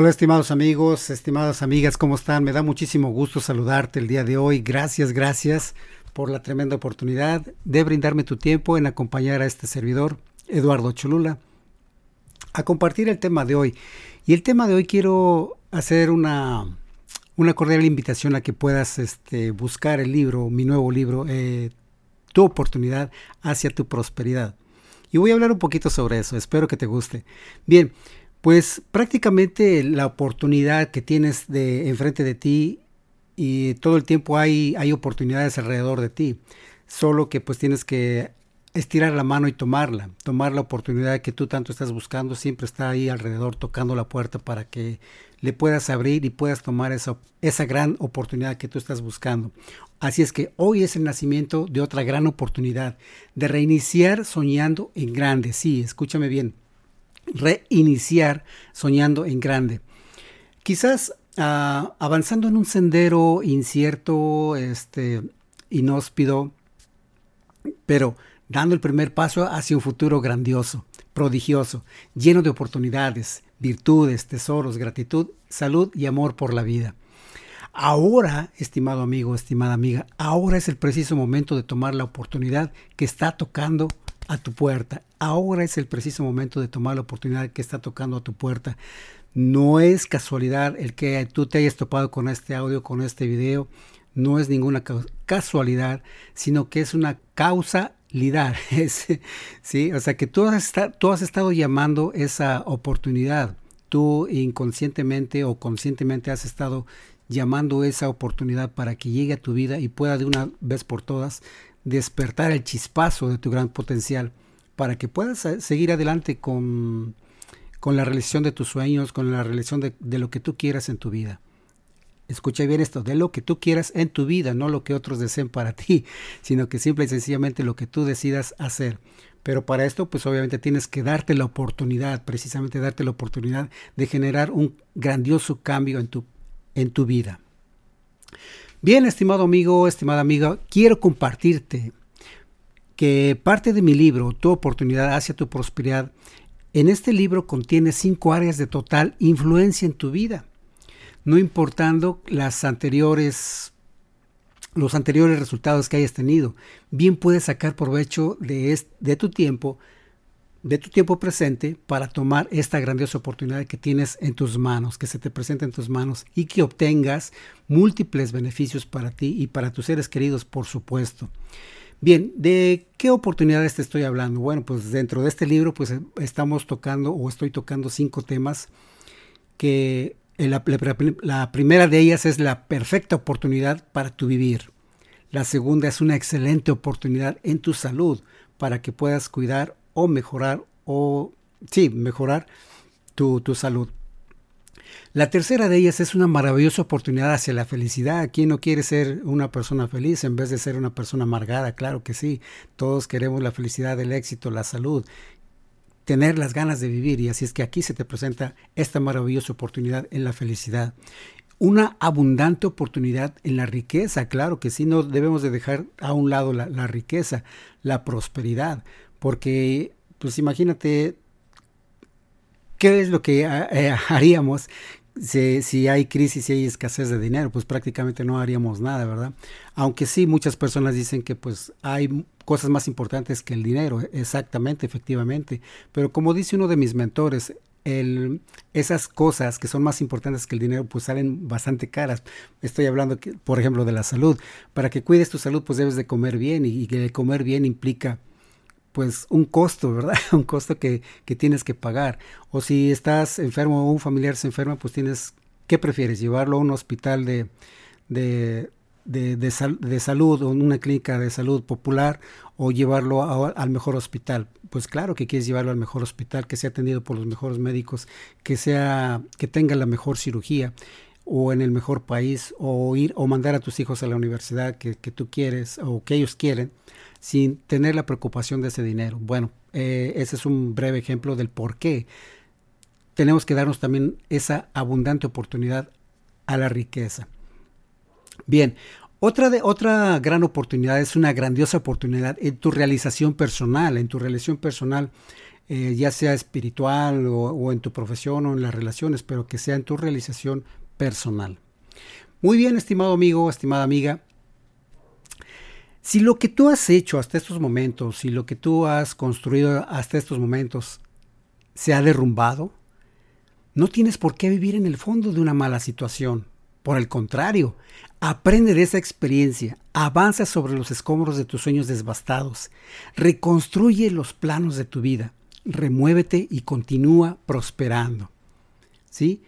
Hola estimados amigos, estimadas amigas, ¿cómo están? Me da muchísimo gusto saludarte el día de hoy. Gracias, gracias por la tremenda oportunidad de brindarme tu tiempo en acompañar a este servidor, Eduardo Cholula, a compartir el tema de hoy. Y el tema de hoy quiero hacer una, una cordial invitación a que puedas este, buscar el libro, mi nuevo libro, eh, Tu oportunidad hacia tu prosperidad. Y voy a hablar un poquito sobre eso, espero que te guste. Bien, pues prácticamente la oportunidad que tienes de enfrente de ti y todo el tiempo hay, hay oportunidades alrededor de ti. Solo que pues tienes que estirar la mano y tomarla, tomar la oportunidad que tú tanto estás buscando, siempre está ahí alrededor tocando la puerta para que le puedas abrir y puedas tomar esa, esa gran oportunidad que tú estás buscando. Así es que hoy es el nacimiento de otra gran oportunidad, de reiniciar soñando en grande. Sí, escúchame bien, reiniciar soñando en grande. Quizás uh, avanzando en un sendero incierto, este, inhóspido, pero dando el primer paso hacia un futuro grandioso, prodigioso, lleno de oportunidades, virtudes, tesoros, gratitud, salud y amor por la vida. Ahora, estimado amigo, estimada amiga, ahora es el preciso momento de tomar la oportunidad que está tocando a tu puerta. Ahora es el preciso momento de tomar la oportunidad que está tocando a tu puerta. No es casualidad el que tú te hayas topado con este audio, con este video. No es ninguna casualidad, sino que es una causalidad. ¿sí? O sea que tú has, tú has estado llamando esa oportunidad. Tú inconscientemente o conscientemente has estado llamando esa oportunidad para que llegue a tu vida y pueda de una vez por todas despertar el chispazo de tu gran potencial para que puedas eh, seguir adelante con, con la realización de tus sueños, con la realización de, lo que tú quieras en tu vida. Escucha bien esto, de lo que tú quieras en tu vida, no lo que otros deseen para ti, sino que simple y sencillamente lo que tú decidas hacer. Pero para esto, pues obviamente tienes que darte la oportunidad, precisamente darte la oportunidad de generar un grandioso cambio en tu, en tu vida. Bien, estimado amigo, estimada amiga, quiero compartirte que parte de mi libro, Tu oportunidad hacia tu prosperidad, en este libro contiene cinco áreas de total influencia en tu vida, no importando las anteriores los anteriores resultados que hayas tenido. Bien puedes sacar provecho de, de tu tiempo de tu tiempo presente para tomar esta grandiosa oportunidad que tienes en tus manos, que se te presenta en tus manos y que obtengas múltiples beneficios para ti y para tus seres queridos, por supuesto. Bien, ¿de qué oportunidades te estoy hablando? Bueno, pues dentro de este libro pues estamos tocando o estoy tocando cinco temas que la, primera de ellas es la perfecta oportunidad para tu vivir. La segunda es una excelente oportunidad en tu salud para que puedas cuidar o mejorar o sí, mejorar tu, tu salud. La tercera de ellas es una maravillosa oportunidad hacia la felicidad. ¿Quién no quiere ser una persona feliz en vez de ser una persona amargada? Claro que sí. Todos queremos la felicidad, el éxito, la salud, tener las ganas de vivir. Y así es que aquí se te presenta esta maravillosa oportunidad en la felicidad. Una abundante oportunidad en la riqueza, claro que sí, no debemos de dejar a un lado la, la riqueza, la prosperidad, porque pues imagínate qué es lo que eh, haríamos si, hay crisis, si hay escasez de dinero, pues prácticamente no haríamos nada, ¿verdad? Aunque sí, muchas personas dicen que pues hay cosas más importantes que el dinero, exactamente, efectivamente, pero como dice uno de mis mentores, esas cosas que son más importantes que el dinero pues salen bastante caras. Estoy hablando, por ejemplo, de la salud. Para que cuides tu salud pues debes de comer bien y, y comer bien implica pues un costo, ¿verdad? un costo que, que, tienes que pagar. O si estás enfermo o un familiar se enferma, pues tienes, ¿qué prefieres? ¿Llevarlo a un hospital de, de, de, de, sal, de salud o una clínica de salud popular o llevarlo a, al mejor hospital? Pues claro que quieres llevarlo al mejor hospital, que sea atendido por los mejores médicos, que, sea, que tenga la mejor cirugía o en el mejor país o ir o mandar a tus hijos a la universidad que, que tú quieres o que ellos quieren sin tener la preocupación de ese dinero. Bueno, eh, ese es un breve ejemplo del por qué tenemos que darnos también esa abundante oportunidad a la riqueza. Bien, otra, de, otra gran oportunidad es una grandiosa oportunidad en tu realización personal, en tu realización personal eh, ya sea espiritual o en tu profesión o en las relaciones, pero que sea en tu realización personal. Muy bien, estimado amigo, estimada amiga. Si lo que tú has hecho hasta estos momentos, si lo que tú has construido hasta estos momentos se ha derrumbado, no tienes por qué vivir en el fondo de una mala situación. Por el contrario, aprende de esa experiencia, avanza sobre los escombros de tus sueños devastados, reconstruye los planos de tu vida, remuévete y continúa prosperando. ¿Sí?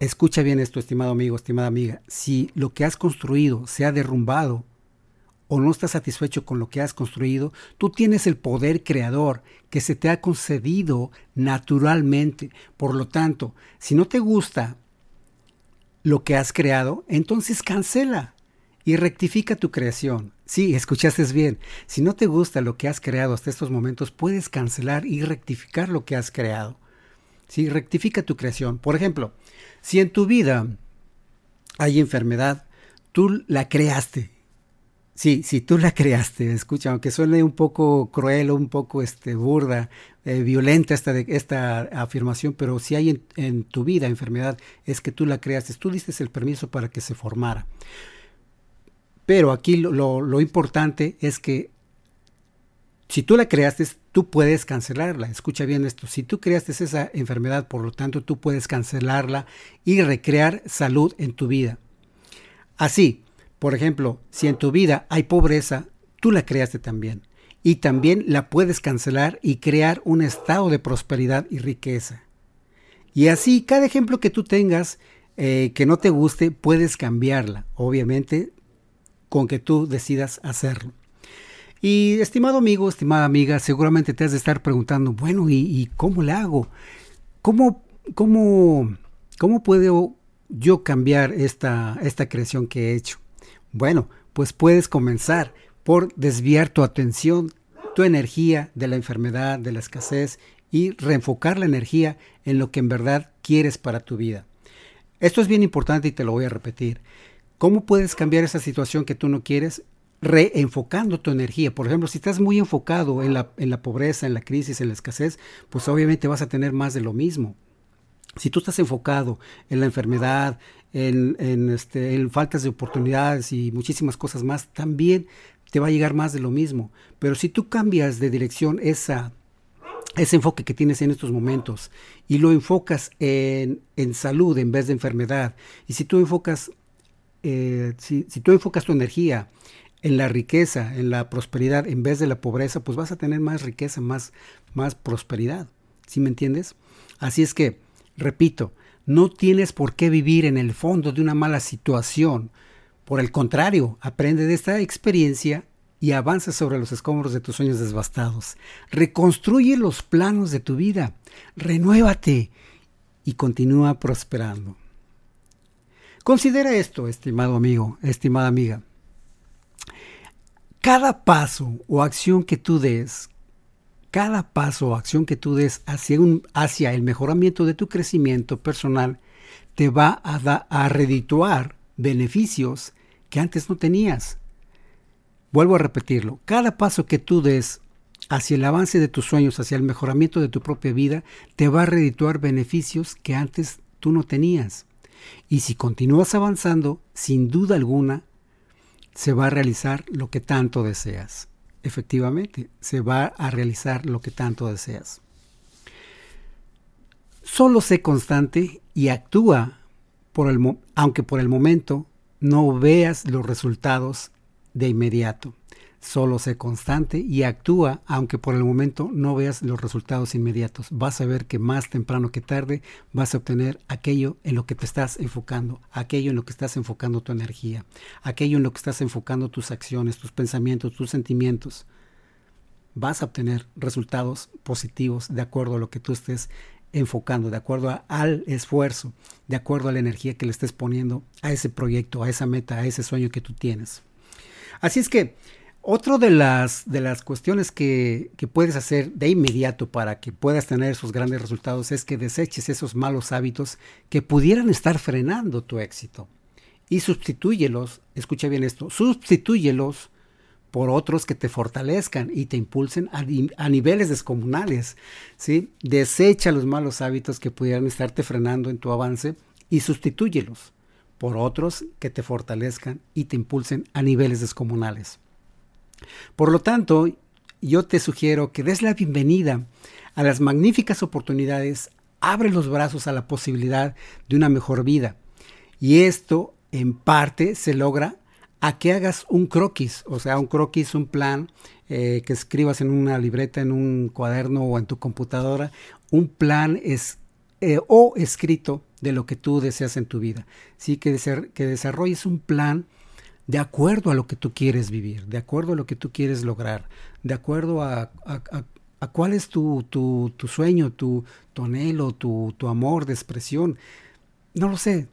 Escucha bien esto, estimado amigo, estimada amiga. Si lo que has construido se ha derrumbado o no estás satisfecho con lo que has construido, tú tienes el poder creador que se te ha concedido naturalmente. Por lo tanto, si no te gusta lo que has creado, entonces cancela y rectifica tu creación. Sí, escuchaste bien. Si no te gusta lo que has creado hasta estos momentos, puedes cancelar y rectificar lo que has creado. Sí, rectifica tu creación. Por ejemplo, si en tu vida hay enfermedad, tú la creaste. Sí, si tú la creaste, escucha, aunque suene un poco cruel un poco este, burda, eh, violenta esta, esta afirmación, pero si hay en, tu vida enfermedad, es que tú la creaste, tú diste el permiso para que se formara. Pero aquí lo, lo importante es que si tú la creaste, tú puedes cancelarla. Escucha bien esto. Si tú creaste esa enfermedad, por lo tanto, tú puedes cancelarla y recrear salud en tu vida. Así, por ejemplo, si en tu vida hay pobreza, tú la creaste también. Y también la puedes cancelar y crear un estado de prosperidad y riqueza. Y así, cada ejemplo que tú tengas eh, que no te guste, puedes cambiarla. Obviamente, con que tú decidas hacerlo. Y estimado amigo, estimada amiga, seguramente te has de estar preguntando, bueno, ¿y, cómo le hago? ¿Cómo, cómo, cómo puedo yo cambiar esta, esta creación que he hecho? Bueno, pues puedes comenzar por desviar tu atención, tu energía de la enfermedad, de la escasez y reenfocar la energía en lo que en verdad quieres para tu vida. Esto es bien importante y te lo voy a repetir. ¿Cómo puedes cambiar esa situación que tú no quieres? reenfocando tu energía. Por ejemplo, si estás muy enfocado en la, en la pobreza, en la crisis, en la escasez, pues obviamente vas a tener más de lo mismo. Si tú estás enfocado en la enfermedad, en, este, en faltas de oportunidades y muchísimas cosas más, también te va a llegar más de lo mismo. Pero si tú cambias de dirección esa, ese enfoque que tienes en estos momentos y lo enfocas en, en salud en vez de enfermedad, y si tú enfocas, eh, si, si tú enfocas tu energía en la riqueza, en la prosperidad, en vez de la pobreza, pues vas a tener más riqueza, más, más prosperidad. ¿Sí me entiendes? Así es que, repito, no tienes por qué vivir en el fondo de una mala situación. Por el contrario, aprende de esta experiencia y avanza sobre los escombros de tus sueños devastados. Reconstruye los planos de tu vida. Renuévate y continúa prosperando. Considera esto, estimado amigo, estimada amiga cada paso o acción que tú des, cada paso o acción que tú des hacia, un, hacia el mejoramiento de tu crecimiento personal, te va a, a redituar beneficios que antes no tenías. Vuelvo a repetirlo, cada paso que tú des hacia el avance de tus sueños, hacia el mejoramiento de tu propia vida, te va a redituar beneficios que antes tú no tenías. Y si continúas avanzando, sin duda alguna, se va a realizar lo que tanto deseas. Efectivamente, se va a realizar lo que tanto deseas. Solo sé constante y actúa, aunque por el momento no veas los resultados de inmediato. Solo sé constante y actúa aunque por el momento no veas los resultados inmediatos. Vas a ver que más temprano que tarde vas a obtener aquello en lo que te estás enfocando, aquello en lo que estás enfocando tu energía, aquello en lo que estás enfocando tus acciones, tus pensamientos, tus sentimientos. Vas a obtener resultados positivos de acuerdo a lo que tú estés enfocando, de acuerdo al esfuerzo, de acuerdo a la energía que le estés poniendo a ese proyecto, a esa meta, a ese sueño que tú tienes. Así es que otra de las, de las cuestiones que, que, puedes hacer de inmediato para que puedas tener esos grandes resultados es que deseches esos malos hábitos que pudieran estar frenando tu éxito y sustitúyelos, escucha bien esto, sustitúyelos por otros que te fortalezcan y te impulsen a, niveles descomunales. ¿sí? Desecha los malos hábitos que pudieran estarte frenando en tu avance y sustitúyelos por otros que te fortalezcan y te impulsen a niveles descomunales. Por lo tanto, yo te sugiero que des la bienvenida a las magníficas oportunidades, abre los brazos a la posibilidad de una mejor vida. Y esto en parte se logra a que hagas un croquis, o sea, un croquis, un plan eh, que escribas en una libreta, en un cuaderno o en tu computadora, un plan es, eh, o escrito de lo que tú deseas en tu vida. Sí, que, que desarrolles un plan de acuerdo a lo que tú quieres vivir, de acuerdo a lo que tú quieres lograr, de acuerdo a, a, cuál es tu, tu, tu sueño, tu, tu anhelo, tu, amor de expresión. No lo sé,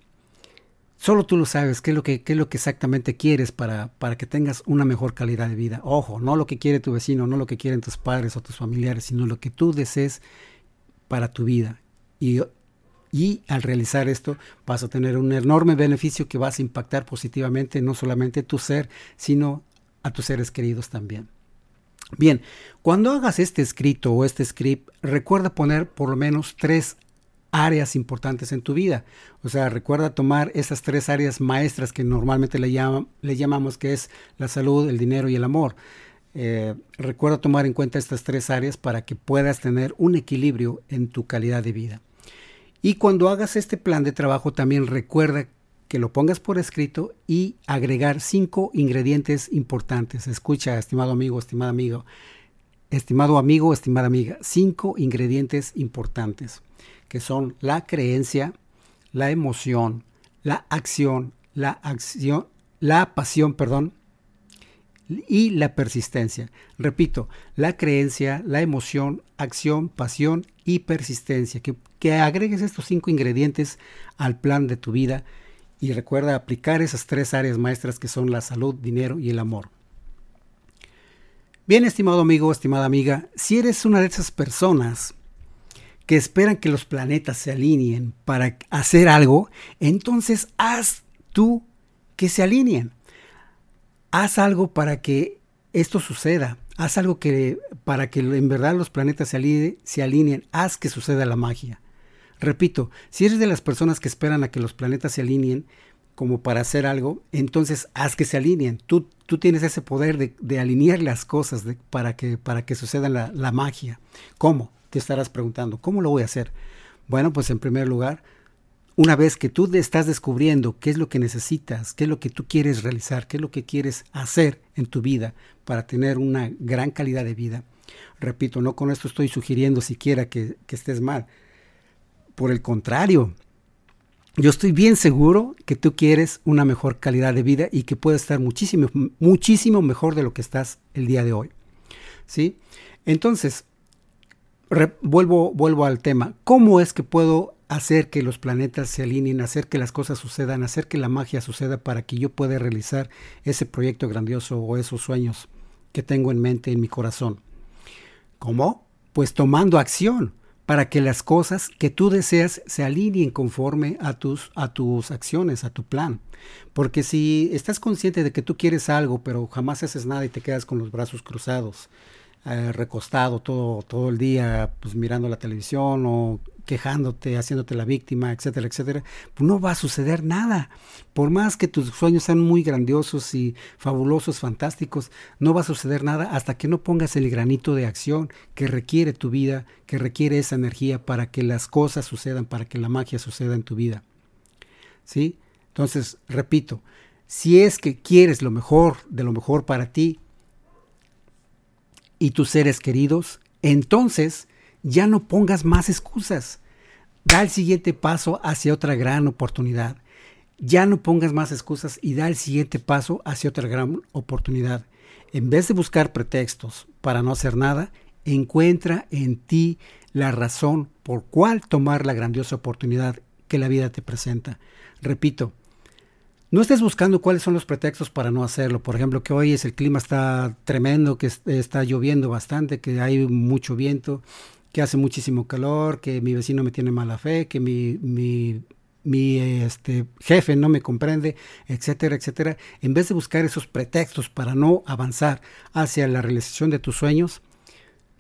Solo tú lo sabes, qué es lo que, es lo que exactamente quieres para, para que tengas una mejor calidad de vida. Ojo, no lo que quiere tu vecino, no lo que quieren tus padres o tus familiares, sino lo que tú desees para tu vida. Y, y al realizar esto vas a tener un enorme beneficio que vas a impactar positivamente no solamente tu ser, sino a tus seres queridos también. Bien, cuando hagas este escrito o este script, recuerda poner por lo menos tres áreas importantes en tu vida. O sea, recuerda tomar esas tres áreas maestras que normalmente le, llamamos que es la salud, el dinero y el amor. Eh, recuerda tomar en cuenta estas tres áreas para que puedas tener un equilibrio en tu calidad de vida. Y cuando hagas este plan de trabajo también recuerda que lo pongas por escrito y agregar cinco ingredientes importantes. Escucha, estimado amigo, estimada amigo, estimado amigo, estimada amiga, cinco ingredientes importantes que son la creencia, la emoción, la acción, la acción, la pasión, perdón, y la persistencia. Repito, la creencia, la emoción, acción, pasión y persistencia. Que, que agregues estos cinco ingredientes al plan de tu vida y recuerda aplicar esas tres áreas maestras que son la salud, dinero y el amor. Bien, estimado amigo, estimada amiga, si eres una de esas personas que esperan que los planetas se alineen para hacer algo, entonces haz tú que se alineen. Haz algo para que esto suceda. Haz algo que para que en verdad los planetas se alineen. Haz que suceda la magia. Repito, si eres de las personas que esperan a que los planetas se alineen como para hacer algo, entonces haz que se alineen. Tú, tú tienes ese poder de, alinear las cosas para, que, para que suceda la magia. ¿Cómo? te estarás preguntando, ¿cómo lo voy a hacer? Bueno, pues en primer lugar, una vez que tú estás descubriendo qué es lo que necesitas, qué es lo que tú quieres realizar, qué es lo que quieres hacer en tu vida para tener una gran calidad de vida, repito, no con esto estoy sugiriendo siquiera que, estés mal. Por el contrario, yo estoy bien seguro que tú quieres una mejor calidad de vida y que puedes estar muchísimo, muchísimo mejor de lo que estás el día de hoy. ¿Sí? Entonces, vuelvo, vuelvo al tema. ¿Cómo es que puedo hacer que los planetas se alineen, hacer que las cosas sucedan, hacer que la magia suceda para que yo pueda realizar ese proyecto grandioso o esos sueños que tengo en mente, en mi corazón? ¿Cómo? Pues tomando acción para que las cosas que tú deseas se alineen conforme a tus, a tus acciones, a tu plan. Porque si estás consciente de que tú quieres algo, pero jamás haces nada y te quedas con los brazos cruzados, eh, recostado todo, todo el día, pues mirando la televisión o quejándote, haciéndote la víctima, etcétera, etcétera, pues no va a suceder nada. Por más que tus sueños sean muy grandiosos y fabulosos, fantásticos, no va a suceder nada hasta que no pongas el granito de acción que requiere tu vida, que requiere esa energía para que las cosas sucedan, para que la magia suceda en tu vida. ¿Sí? Entonces, repito, si es que quieres lo mejor de lo mejor para ti, y tus seres queridos, entonces ya no pongas más excusas. Da el siguiente paso hacia otra gran oportunidad. Ya no pongas más excusas y da el siguiente paso hacia otra gran oportunidad. En vez de buscar pretextos para no hacer nada, encuentra en ti la razón por cuál tomar la grandiosa oportunidad que la vida te presenta. Repito, no estés buscando cuáles son los pretextos para no hacerlo. Por ejemplo, que hoy es el clima está tremendo, que está lloviendo bastante, que hay mucho viento, que hace muchísimo calor, que mi vecino me tiene mala fe, que mi, mi, mi este, jefe no me comprende, etcétera, etcétera, en vez de buscar esos pretextos para no avanzar hacia la realización de tus sueños,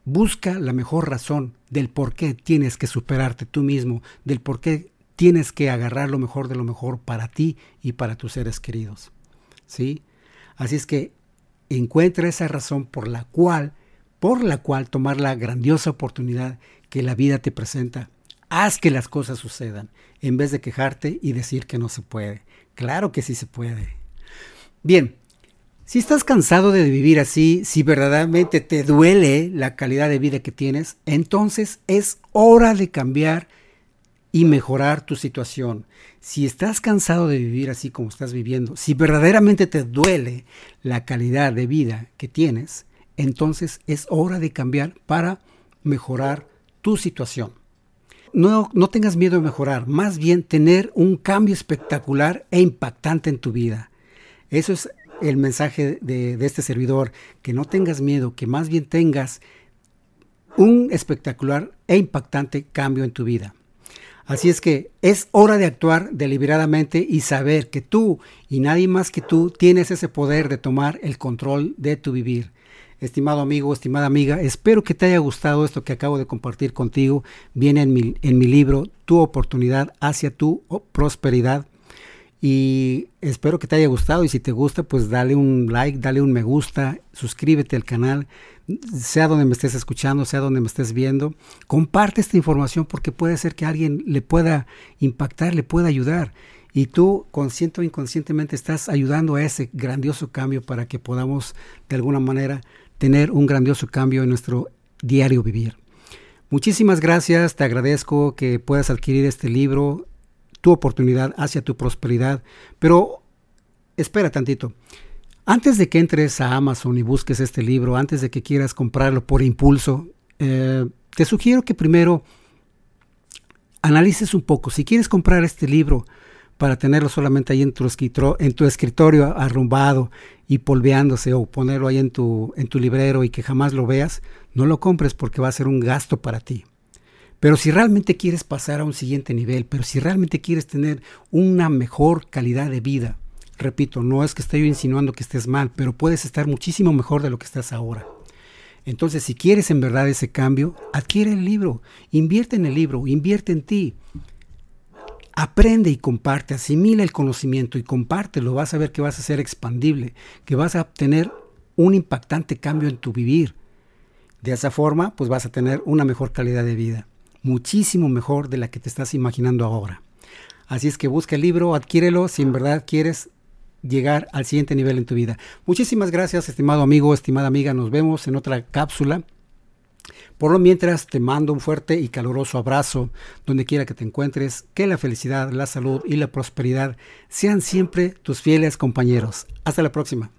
busca la mejor razón del por qué tienes que superarte tú mismo, del por qué tienes que agarrar lo mejor de lo mejor para ti y para tus seres queridos. ¿Sí? Así es que encuentra esa razón por la cual, por la cual tomar la grandiosa oportunidad que la vida te presenta. Haz que las cosas sucedan en vez de quejarte y decir que no se puede. Claro que sí se puede. Bien, si estás cansado de vivir así, si verdaderamente te duele la calidad de vida que tienes, entonces es hora de cambiar y mejorar tu situación. Si estás cansado de vivir así como estás viviendo, si verdaderamente te duele la calidad de vida que tienes, entonces es hora de cambiar para mejorar tu situación. No, no tengas miedo de mejorar, más bien tener un cambio espectacular e impactante en tu vida. Eso es el mensaje de, de este servidor, que no tengas miedo, que más bien tengas un espectacular e impactante cambio en tu vida. Así es que es hora de actuar deliberadamente y saber que tú y nadie más que tú tienes ese poder de tomar el control de tu vivir. Estimado amigo, estimada amiga, espero que te haya gustado esto que acabo de compartir contigo. Viene en mi, en mi libro Tu oportunidad hacia tu prosperidad. Y espero que te haya gustado y si te gusta, pues dale un like, dale un me gusta, suscríbete al canal, sea donde me estés escuchando, sea donde me estés viendo. Comparte esta información porque puede ser que alguien le pueda impactar, le pueda ayudar. Y tú, consciente o inconscientemente, estás ayudando a ese grandioso cambio para que podamos, de alguna manera, tener un grandioso cambio en nuestro diario vivir. Muchísimas gracias, te agradezco que puedas adquirir este libro, tu oportunidad hacia tu prosperidad, pero espera tantito. Antes de que entres a Amazon y busques este libro, antes de que quieras comprarlo por impulso, eh, te sugiero que primero analices un poco. Si quieres comprar este libro, para tenerlo solamente ahí en tu, escritorio, arrumbado y polveándose o ponerlo ahí en tu librero y que jamás lo veas, no lo compres porque va a ser un gasto para ti. Pero si realmente quieres pasar a un siguiente nivel, pero si realmente quieres tener una mejor calidad de vida, repito, no es que esté yo insinuando que estés mal, pero puedes estar muchísimo mejor de lo que estás ahora. Entonces, si quieres en verdad ese cambio, adquiere el libro, invierte en el libro, invierte en ti. Aprende y comparte, asimila el conocimiento y compártelo. Vas a ver que vas a ser expandible, que vas a tener un impactante cambio en tu vivir. De esa forma, pues vas a tener una mejor calidad de vida, muchísimo mejor de la que te estás imaginando ahora. Así es que busca el libro, adquiérelo si en verdad quieres llegar al siguiente nivel en tu vida. Muchísimas gracias, estimado amigo, estimada amiga. Nos vemos en otra cápsula. Por lo mientras te mando un fuerte y caluroso abrazo donde quiera que te encuentres, que la felicidad, la salud y la prosperidad sean siempre tus fieles compañeros. Hasta la próxima.